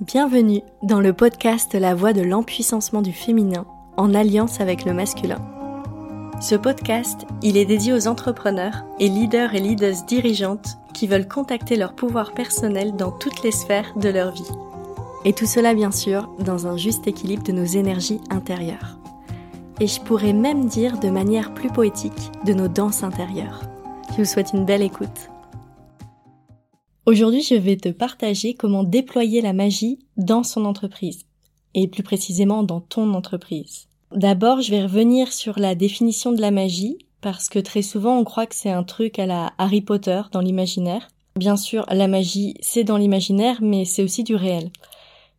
Bienvenue dans le podcast La voix de l'empuissancement du féminin en alliance avec le masculin. Ce podcast, il est dédié aux entrepreneurs et leaders et leaders dirigeantes qui veulent contacter leur pouvoir personnel dans toutes les sphères de leur vie. Et tout cela bien sûr dans un juste équilibre de nos énergies intérieures. Et je pourrais même dire de manière plus poétique de nos danses intérieures. Je vous souhaite une belle écoute. Aujourd'hui, je vais te partager comment déployer la magie dans son entreprise, et plus précisément dans ton entreprise. D'abord, je vais revenir sur la définition de la magie, parce que très souvent on croit que c'est un truc à la Harry Potter dans l'imaginaire. Bien sûr, la magie, c'est dans l'imaginaire, mais c'est aussi du réel.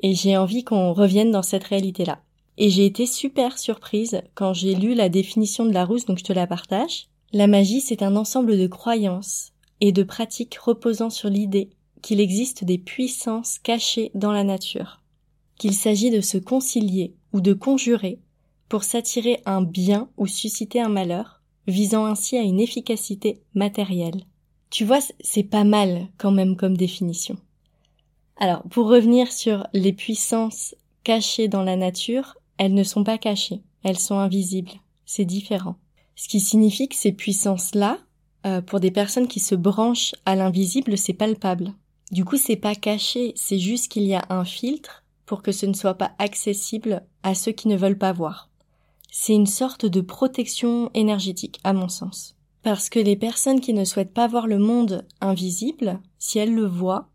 Et j'ai envie qu'on revienne dans cette réalité-là. Et j'ai été super surprise quand j'ai lu la définition de la rousse, donc je te la partage. La magie, c'est un ensemble de croyances, et de pratiques reposant sur l'idée qu'il existe des puissances cachées dans la nature, qu'il s'agit de se concilier ou de conjurer pour s'attirer un bien ou susciter un malheur, visant ainsi à une efficacité matérielle. Tu vois, c'est pas mal quand même comme définition. Alors, pour revenir sur les puissances cachées dans la nature, elles ne sont pas cachées, elles sont invisibles, c'est différent. Ce qui signifie que ces puissances-là, euh, pour des personnes qui se branchent à l'invisible, c'est palpable. Du coup, c'est pas caché, c'est juste qu'il y a un filtre pour que ce ne soit pas accessible à ceux qui ne veulent pas voir. C'est une sorte de protection énergétique, à mon sens. Parce que les personnes qui ne souhaitent pas voir le monde invisible, si elles le voient,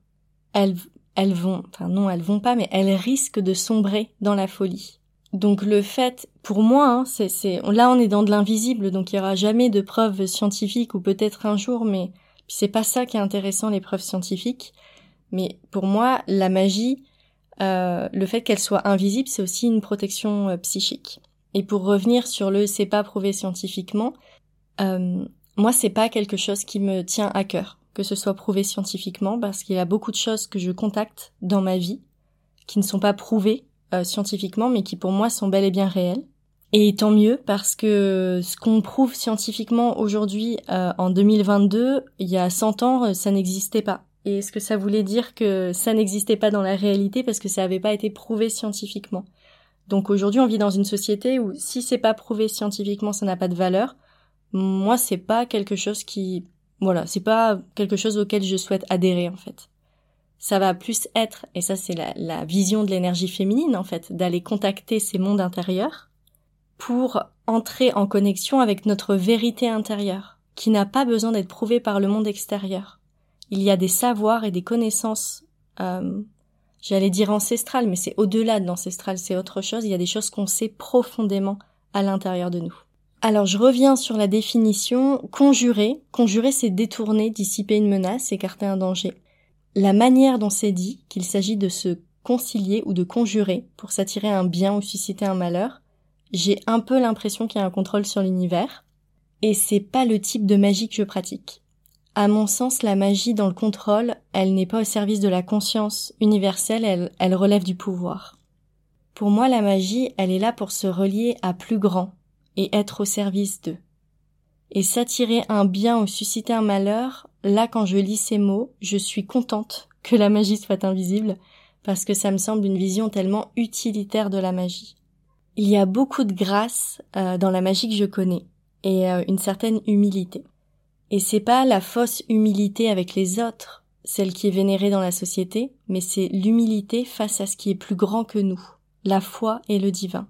elles, elles vont, enfin non, elles vont pas, mais elles risquent de sombrer dans la folie. Donc le fait, pour moi, hein, c'est, là on est dans de l'invisible, donc il y aura jamais de preuves scientifiques ou peut-être un jour, mais c'est pas ça qui est intéressant les preuves scientifiques. Mais pour moi, la magie, euh, le fait qu'elle soit invisible, c'est aussi une protection euh, psychique. Et pour revenir sur le c'est pas prouvé scientifiquement, euh, moi c'est pas quelque chose qui me tient à cœur que ce soit prouvé scientifiquement parce qu'il y a beaucoup de choses que je contacte dans ma vie qui ne sont pas prouvées euh, scientifiquement, mais qui pour moi sont bel et bien réels. Et tant mieux parce que ce qu'on prouve scientifiquement aujourd'hui euh, en 2022, il y a 100 ans, euh, ça n'existait pas. Et est-ce que ça voulait dire que ça n'existait pas dans la réalité parce que ça n'avait pas été prouvé scientifiquement? Donc aujourd'hui, on vit dans une société où si c'est pas prouvé scientifiquement, ça n'a pas de valeur. Moi, c'est pas quelque chose qui voilà, c'est pas quelque chose auquel je souhaite adhérer en fait ça va plus être, et ça c'est la, vision de l'énergie féminine en fait, d'aller contacter ces mondes intérieurs pour entrer en connexion avec notre vérité intérieure, qui n'a pas besoin d'être prouvée par le monde extérieur. Il y a des savoirs et des connaissances, euh, j'allais dire ancestrales, mais c'est au-delà de l'ancestral, c'est autre chose, il y a des choses qu'on sait profondément à l'intérieur de nous. Alors je reviens sur la définition conjurer. Conjurer, c'est détourner, dissiper une menace, écarter un danger la manière dont c'est dit qu'il s'agit de se concilier ou de conjurer pour s'attirer un bien ou susciter un malheur, j'ai un peu l'impression qu'il y a un contrôle sur l'univers, et c'est pas le type de magie que je pratique. À mon sens, la magie dans le contrôle, elle n'est pas au service de la conscience universelle, elle, elle relève du pouvoir. Pour moi, la magie, elle est là pour se relier à plus grand et être au service d'eux. Et s'attirer un bien ou susciter un malheur, là quand je lis ces mots, je suis contente que la magie soit invisible, parce que ça me semble une vision tellement utilitaire de la magie. Il y a beaucoup de grâce euh, dans la magie que je connais, et euh, une certaine humilité. Et c'est pas la fausse humilité avec les autres, celle qui est vénérée dans la société, mais c'est l'humilité face à ce qui est plus grand que nous, la foi et le divin.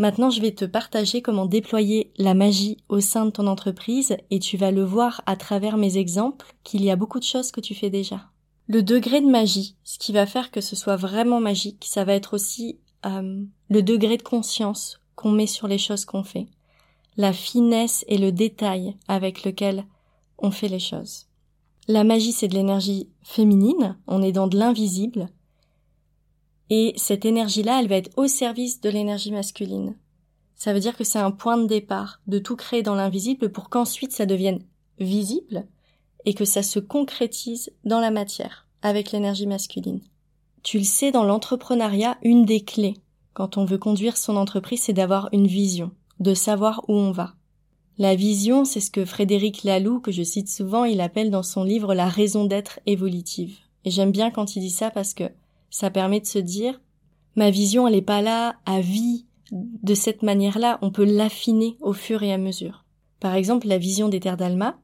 Maintenant, je vais te partager comment déployer la magie au sein de ton entreprise et tu vas le voir à travers mes exemples qu'il y a beaucoup de choses que tu fais déjà. Le degré de magie, ce qui va faire que ce soit vraiment magique, ça va être aussi euh, le degré de conscience qu'on met sur les choses qu'on fait, la finesse et le détail avec lequel on fait les choses. La magie, c'est de l'énergie féminine, on est dans de l'invisible, et cette énergie-là, elle va être au service de l'énergie masculine. Ça veut dire que c'est un point de départ de tout créer dans l'invisible pour qu'ensuite ça devienne visible et que ça se concrétise dans la matière avec l'énergie masculine. Tu le sais, dans l'entrepreneuriat, une des clés quand on veut conduire son entreprise, c'est d'avoir une vision, de savoir où on va. La vision, c'est ce que Frédéric Laloux, que je cite souvent, il appelle dans son livre la raison d'être évolutive. Et j'aime bien quand il dit ça parce que Ça permet de se dire, ma vision, elle n'est pas là à vie de cette manière-là, on peut l'affiner au fur et à mesure. Par exemple, la vision des terres d'Alma,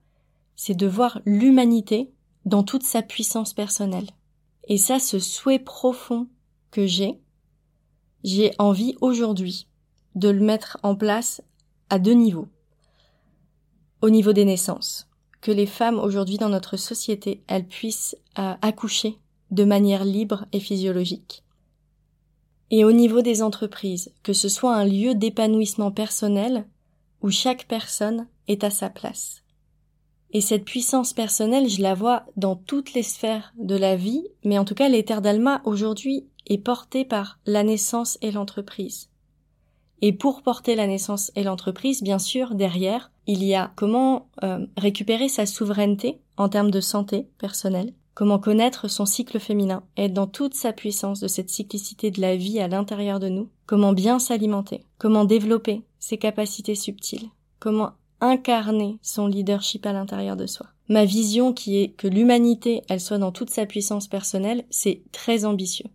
c'est de voir l'humanité dans toute sa puissance personnelle. Et ça, ce souhait profond que j'ai, j'ai envie aujourd'hui de le mettre en place à deux niveaux. Au niveau des naissances, que les femmes aujourd'hui dans notre société, elles puissent euh, accoucher de manière libre et physiologique. Et au niveau des entreprises, que ce soit un lieu d'épanouissement personnel où chaque personne est à sa place. Et cette puissance personnelle, je la vois dans toutes les sphères de la vie, mais en tout cas, l'éther d'Alma aujourd'hui est porté par la naissance et l'entreprise. Et pour porter la naissance et l'entreprise, bien sûr, derrière, il y a comment euh, récupérer sa souveraineté en termes de santé personnelle, comment connaître son cycle féminin, être dans toute sa puissance de cette cyclicité de la vie à l'intérieur de nous, comment bien s'alimenter, comment développer ses capacités subtiles, comment incarner son leadership à l'intérieur de soi? Ma vision qui est que l'humanité, elle soit dans toute sa puissance personnelle, c'est très ambitieux.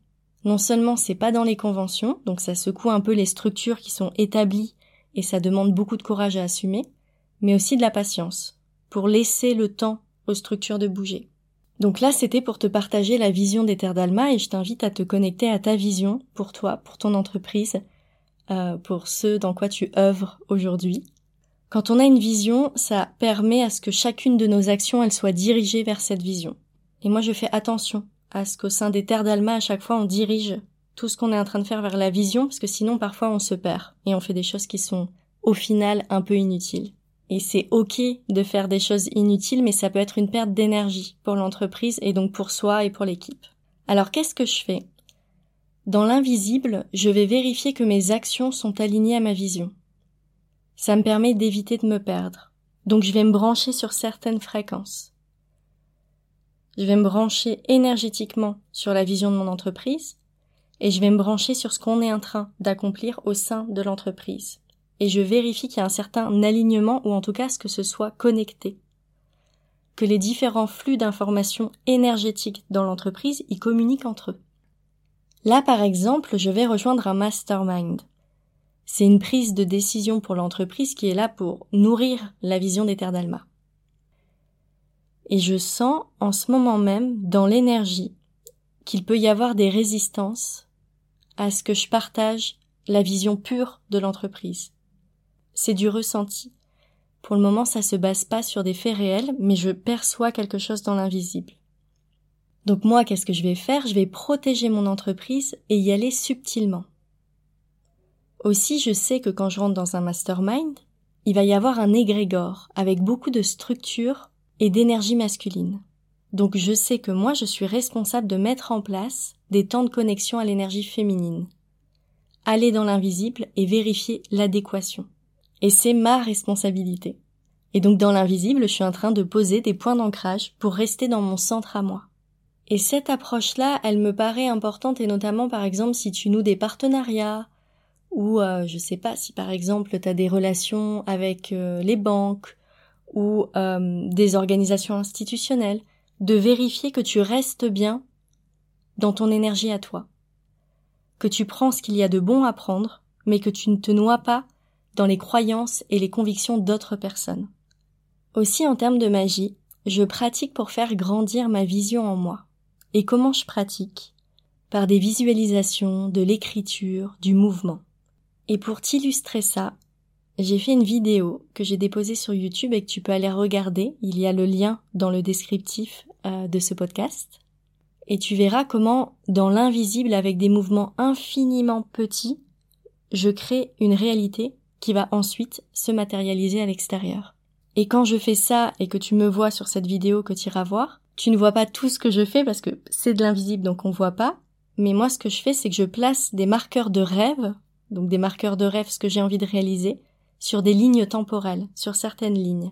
Non seulement c'est pas dans les conventions, donc ça secoue un peu les structures qui sont établies et ça demande beaucoup de courage à assumer, mais aussi de la patience pour laisser le temps aux structures de bouger. Donc là, c'était pour te partager la vision des terres d'Alma et je t'invite à te connecter à ta vision pour toi, pour ton entreprise, euh, pour ce dans quoi tu œuvres aujourd'hui. Quand on a une vision, ça permet à ce que chacune de nos actions, elle soit dirigée vers cette vision. Et moi, je fais attention à ce qu'au sein des terres d'Alma, à chaque fois, on dirige tout ce qu'on est en train de faire vers la vision, parce que sinon, parfois, on se perd et on fait des choses qui sont, au final, un peu inutiles. Et c'est ok de faire des choses inutiles, mais ça peut être une perte d'énergie pour l'entreprise et donc pour soi et pour l'équipe. Alors, qu'est-ce que je fais? Dans l'invisible, je vais vérifier que mes actions sont alignées à ma vision. Ça me permet d'éviter de me perdre. Donc je vais me brancher sur certaines fréquences. Je vais me brancher énergétiquement sur la vision de mon entreprise et je vais me brancher sur ce qu'on est en train d'accomplir au sein de l'entreprise. Et je vérifie qu'il y a un certain alignement ou en tout cas ce que ce soit connecté. Que les différents flux d'informations énergétiques dans l'entreprise y communiquent entre eux. Là, par exemple, je vais rejoindre un mastermind. C'est une prise de décision pour l'entreprise qui est là pour nourrir la vision des d'Alma. Et je sens en ce moment même, dans l'énergie, qu'il peut y avoir des résistances à ce que je partage la vision pure de l'entreprise. C'est du ressenti. Pour le moment, ça se base pas sur des faits réels, mais je perçois quelque chose dans l'invisible. Donc moi, qu'est-ce que je vais faire? Je vais protéger mon entreprise et y aller subtilement. Aussi, je sais que quand je rentre dans un mastermind, il va y avoir un égrégore avec beaucoup de structure et d'énergie masculine. Donc je sais que moi je suis responsable de mettre en place des temps de connexion à l'énergie féminine. Aller dans l'invisible et vérifier l'adéquation. Et c'est ma responsabilité. Et donc dans l'invisible, je suis en train de poser des points d'ancrage pour rester dans mon centre à moi. Et cette approche-là, elle me paraît importante et notamment par exemple si tu noues des partenariats, ou euh, je sais pas si par exemple tu as des relations avec euh, les banques ou euh, des organisations institutionnelles, de vérifier que tu restes bien dans ton énergie à toi, que tu prends ce qu'il y a de bon à prendre, mais que tu ne te noies pas dans les croyances et les convictions d'autres personnes. Aussi en termes de magie, je pratique pour faire grandir ma vision en moi. Et comment je pratique? Par des visualisations, de l'écriture, du mouvement. Et pour t'illustrer ça, j'ai fait une vidéo que j'ai déposée sur YouTube et que tu peux aller regarder. Il y a le lien dans le descriptif euh, de ce podcast. Et tu verras comment, dans l'invisible, avec des mouvements infiniment petits, je crée une réalité qui va ensuite se matérialiser à l'extérieur. Et quand je fais ça et que tu me vois sur cette vidéo que tu iras voir, tu ne vois pas tout ce que je fais parce que c'est de l'invisible donc on voit pas. Mais moi ce que je fais c'est que je place des marqueurs de rêve donc des marqueurs de rêve, ce que j'ai envie de réaliser, sur des lignes temporelles, sur certaines lignes.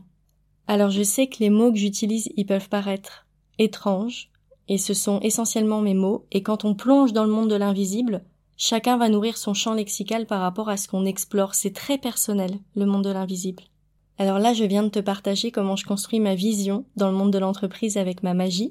Alors je sais que les mots que j'utilise, ils peuvent paraître étranges, et ce sont essentiellement mes mots, et quand on plonge dans le monde de l'invisible, chacun va nourrir son champ lexical par rapport à ce qu'on explore. C'est très personnel, le monde de l'invisible. Alors là, je viens de te partager comment je construis ma vision dans le monde de l'entreprise avec ma magie.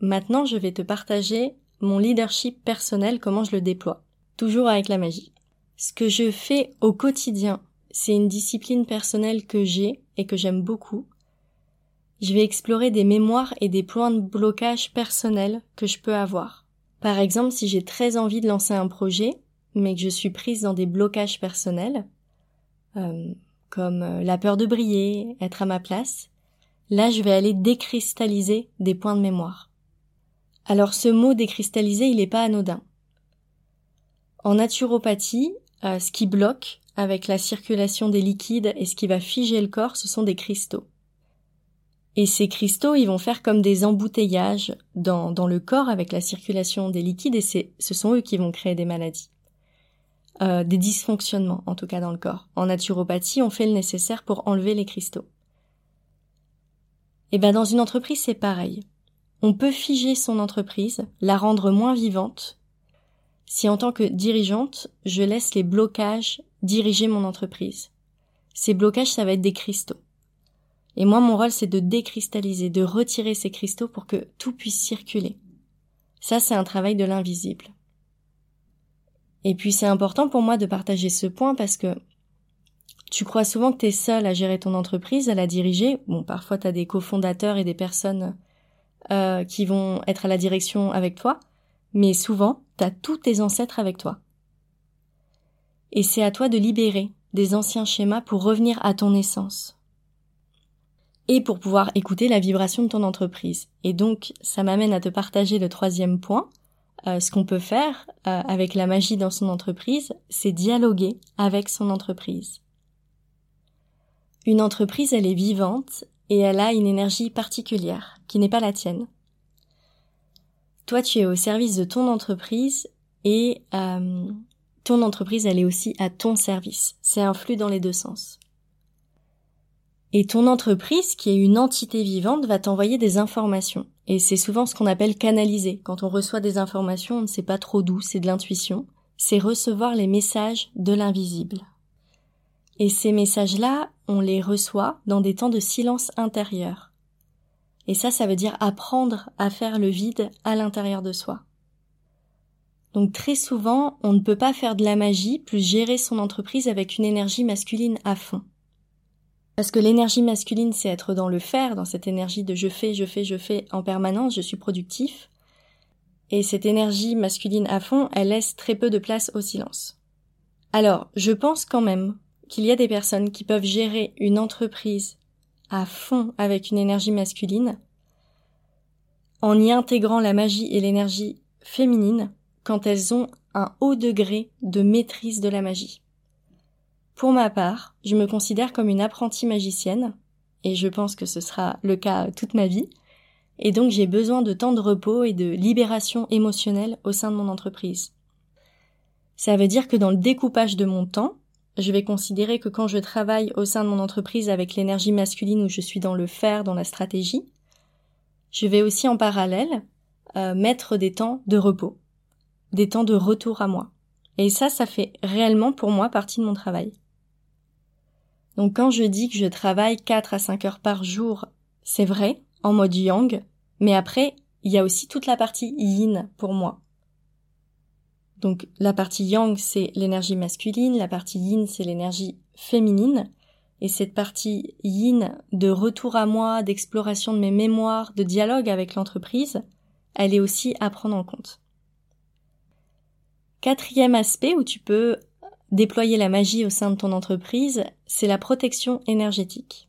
Maintenant, je vais te partager mon leadership personnel, comment je le déploie. Toujours avec la magie. Ce que je fais au quotidien, c'est une discipline personnelle que j'ai et que j'aime beaucoup. Je vais explorer des mémoires et des points de blocage personnels que je peux avoir. Par exemple, si j'ai très envie de lancer un projet, mais que je suis prise dans des blocages personnels, euh, comme euh, la peur de briller, être à ma place, là je vais aller décristalliser des points de mémoire. Alors ce mot décristalliser, il n'est pas anodin. En naturopathie, euh, ce qui bloque avec la circulation des liquides et ce qui va figer le corps, ce sont des cristaux. Et ces cristaux, ils vont faire comme des embouteillages dans, dans le corps avec la circulation des liquides et c'est, ce sont eux qui vont créer des maladies. Euh, des dysfonctionnements, en tout cas dans le corps. En naturopathie, on fait le nécessaire pour enlever les cristaux. Et ben dans une entreprise, c'est pareil. On peut figer son entreprise, la rendre moins vivante, si en tant que dirigeante, je laisse les blocages diriger mon entreprise. Ces blocages, ça va être des cristaux. Et moi, mon rôle, c'est de décristalliser, de retirer ces cristaux pour que tout puisse circuler. Ça, c'est un travail de l'invisible. Et puis, c'est important pour moi de partager ce point parce que tu crois souvent que tu es seul à gérer ton entreprise, à la diriger. Bon, parfois, tu as des cofondateurs et des personnes euh, qui vont être à la direction avec toi, mais souvent, tu as tous tes ancêtres avec toi. Et c'est à toi de libérer des anciens schémas pour revenir à ton essence, et pour pouvoir écouter la vibration de ton entreprise. Et donc, ça m'amène à te partager le troisième point. Euh, ce qu'on peut faire euh, avec la magie dans son entreprise, c'est dialoguer avec son entreprise. Une entreprise, elle est vivante et elle a une énergie particulière qui n'est pas la tienne. Toi, tu es au service de ton entreprise et euh, ton entreprise, elle est aussi à ton service. C'est un flux dans les deux sens. Et ton entreprise, qui est une entité vivante, va t'envoyer des informations. Et c'est souvent ce qu'on appelle canaliser. Quand on reçoit des informations, on ne sait pas trop d'où, c'est de l'intuition. C'est recevoir les messages de l'invisible. Et ces messages-là, on les reçoit dans des temps de silence intérieur. Et ça, ça veut dire apprendre à faire le vide à l'intérieur de soi. Donc très souvent, on ne peut pas faire de la magie plus gérer son entreprise avec une énergie masculine à fond. Parce que l'énergie masculine, c'est être dans le faire, dans cette énergie de je fais, je fais, je fais en permanence, je suis productif. Et cette énergie masculine à fond, elle laisse très peu de place au silence. Alors, je pense quand même qu'il y a des personnes qui peuvent gérer une entreprise à fond avec une énergie masculine, en y intégrant la magie et l'énergie féminine quand elles ont un haut degré de maîtrise de la magie. Pour ma part, je me considère comme une apprentie magicienne, et je pense que ce sera le cas toute ma vie, et donc j'ai besoin de temps de repos et de libération émotionnelle au sein de mon entreprise. Ça veut dire que dans le découpage de mon temps, je vais considérer que quand je travaille au sein de mon entreprise avec l'énergie masculine où je suis dans le faire, dans la stratégie, je vais aussi en parallèle euh, mettre des temps de repos, des temps de retour à moi. Et ça, ça fait réellement pour moi partie de mon travail. Donc quand je dis que je travaille 4 à 5 heures par jour, c'est vrai, en mode yang, mais après, il y a aussi toute la partie yin pour moi. Donc la partie yang, c'est l'énergie masculine, la partie yin, c'est l'énergie féminine, et cette partie yin de retour à moi, d'exploration de mes mémoires, de dialogue avec l'entreprise, elle est aussi à prendre en compte. Quatrième aspect où tu peux déployer la magie au sein de ton entreprise, c'est la protection énergétique.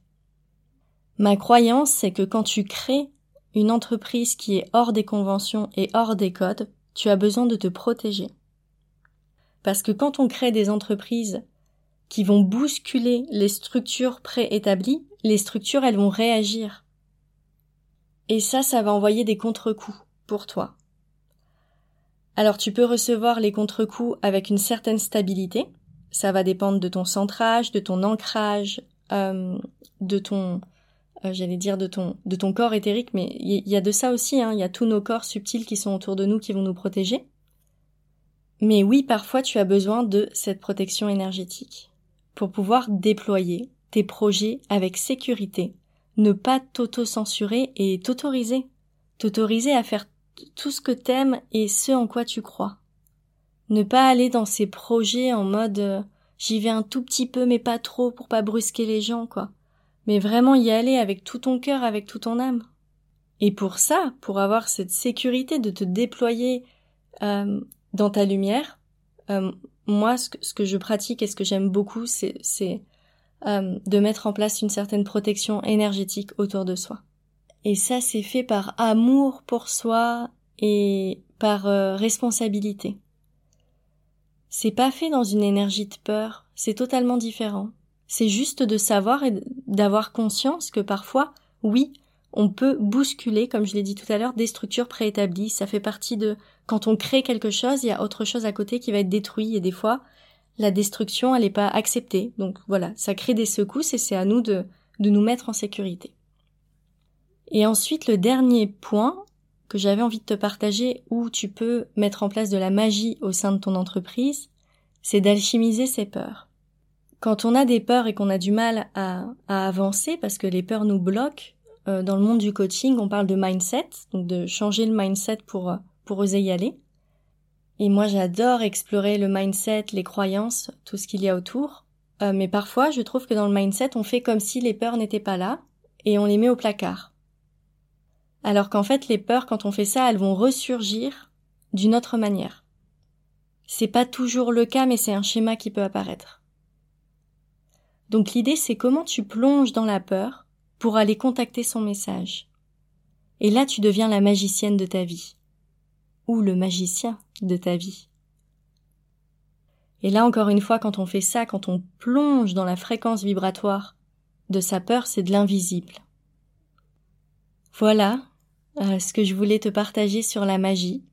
Ma croyance, c'est que quand tu crées une entreprise qui est hors des conventions et hors des codes, tu as besoin de te protéger. Parce que quand on crée des entreprises qui vont bousculer les structures préétablies, les structures, elles vont réagir. Et ça, ça va envoyer des contre-coups pour toi. Alors tu peux recevoir les contre-coups avec une certaine stabilité. Ça va dépendre de ton centrage, de ton ancrage, euh, de ton, euh, j'allais dire de ton, de ton corps éthérique, mais il y, a de ça aussi. Hein. Il y a tous nos corps subtils qui sont autour de nous qui vont nous protéger. Mais oui, parfois tu as besoin de cette protection énergétique pour pouvoir déployer tes projets avec sécurité, ne pas t'auto-censurer et t'autoriser, t'autoriser à faire tout ce que t'aimes et ce en quoi tu crois. Ne pas aller dans ces projets en mode euh, j'y vais un tout petit peu mais pas trop pour pas brusquer les gens, quoi. Mais vraiment y aller avec tout ton cœur, avec tout ton âme. Et pour ça, pour avoir cette sécurité de te déployer euh, dans ta lumière, euh, moi, ce que, je pratique et ce que j'aime beaucoup, c'est euh, de mettre en place une certaine protection énergétique autour de soi. Et ça, c'est fait par amour pour soi et par euh, responsabilité. C'est pas fait dans une énergie de peur, c'est totalement différent. C'est juste de savoir et d'avoir conscience que parfois, oui, on peut bousculer, comme je l'ai dit tout à l'heure, des structures préétablies. Ça fait partie de quand on crée quelque chose, il y a autre chose à côté qui va être détruit et des fois, la destruction, elle n'est pas acceptée. Donc voilà, ça crée des secousses et c'est à nous de, de nous mettre en sécurité. Et ensuite, le dernier point que j'avais envie de te partager où tu peux mettre en place de la magie au sein de ton entreprise, c'est d'alchimiser ses peurs. Quand on a des peurs et qu'on a du mal à, avancer parce que les peurs nous bloquent, euh, dans le monde du coaching, on parle de mindset, donc de changer le mindset pour, pour oser y aller. Et moi, j'adore explorer le mindset, les croyances, tout ce qu'il y a autour. Euh, mais parfois, je trouve que dans le mindset, on fait comme si les peurs n'étaient pas là et on les met au placard. Alors qu'en fait, les peurs, quand on fait ça, elles vont ressurgir d'une autre manière. C'est pas toujours le cas, mais c'est un schéma qui peut apparaître. Donc l'idée, c'est comment tu plonges dans la peur pour aller contacter son message. Et là, tu deviens la magicienne de ta vie. Ou le magicien de ta vie. Et là, encore une fois, quand on fait ça, quand on plonge dans la fréquence vibratoire de sa peur, c'est de l'invisible. Voilà euh, ce que je voulais te partager sur la magie.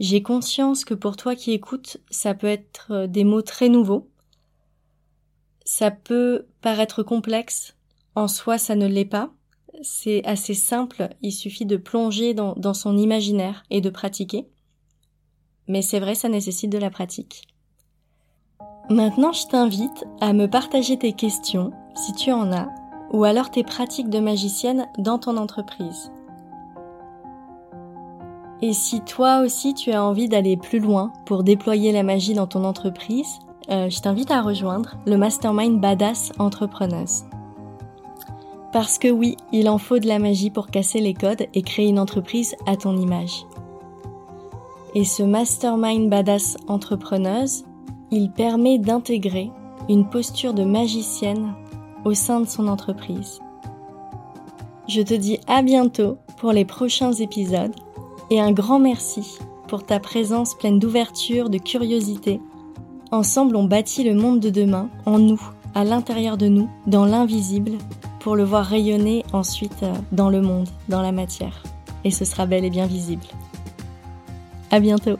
J'ai conscience que pour toi qui écoutes, ça peut être euh, des mots très nouveaux. Ça peut paraître complexe, en soi, ça ne l'est pas. C'est assez simple, il suffit de plonger dans, dans son imaginaire et de pratiquer. Mais c'est vrai, ça nécessite de la pratique. Maintenant, je t'invite à me partager tes questions, si tu en as, ou alors tes pratiques de magicienne dans ton entreprise. Et si toi aussi tu as envie d'aller plus loin pour déployer la magie dans ton entreprise, euh, je t'invite à rejoindre le Mastermind Badass Entrepreneuse. Parce que oui, il en faut de la magie pour casser les codes et créer une entreprise à ton image. Et ce mastermind badass entrepreneuse, il permet d'intégrer une posture de magicienne au sein de son entreprise. Je te dis à bientôt pour les prochains épisodes et un grand merci pour ta présence pleine d'ouverture, de curiosité. Ensemble, on bâtit le monde de demain en nous, à l'intérieur de nous, dans l'invisible pour le voir rayonner ensuite euh, dans le monde, dans la matière. Et ce sera bel et bien visible. À bientôt!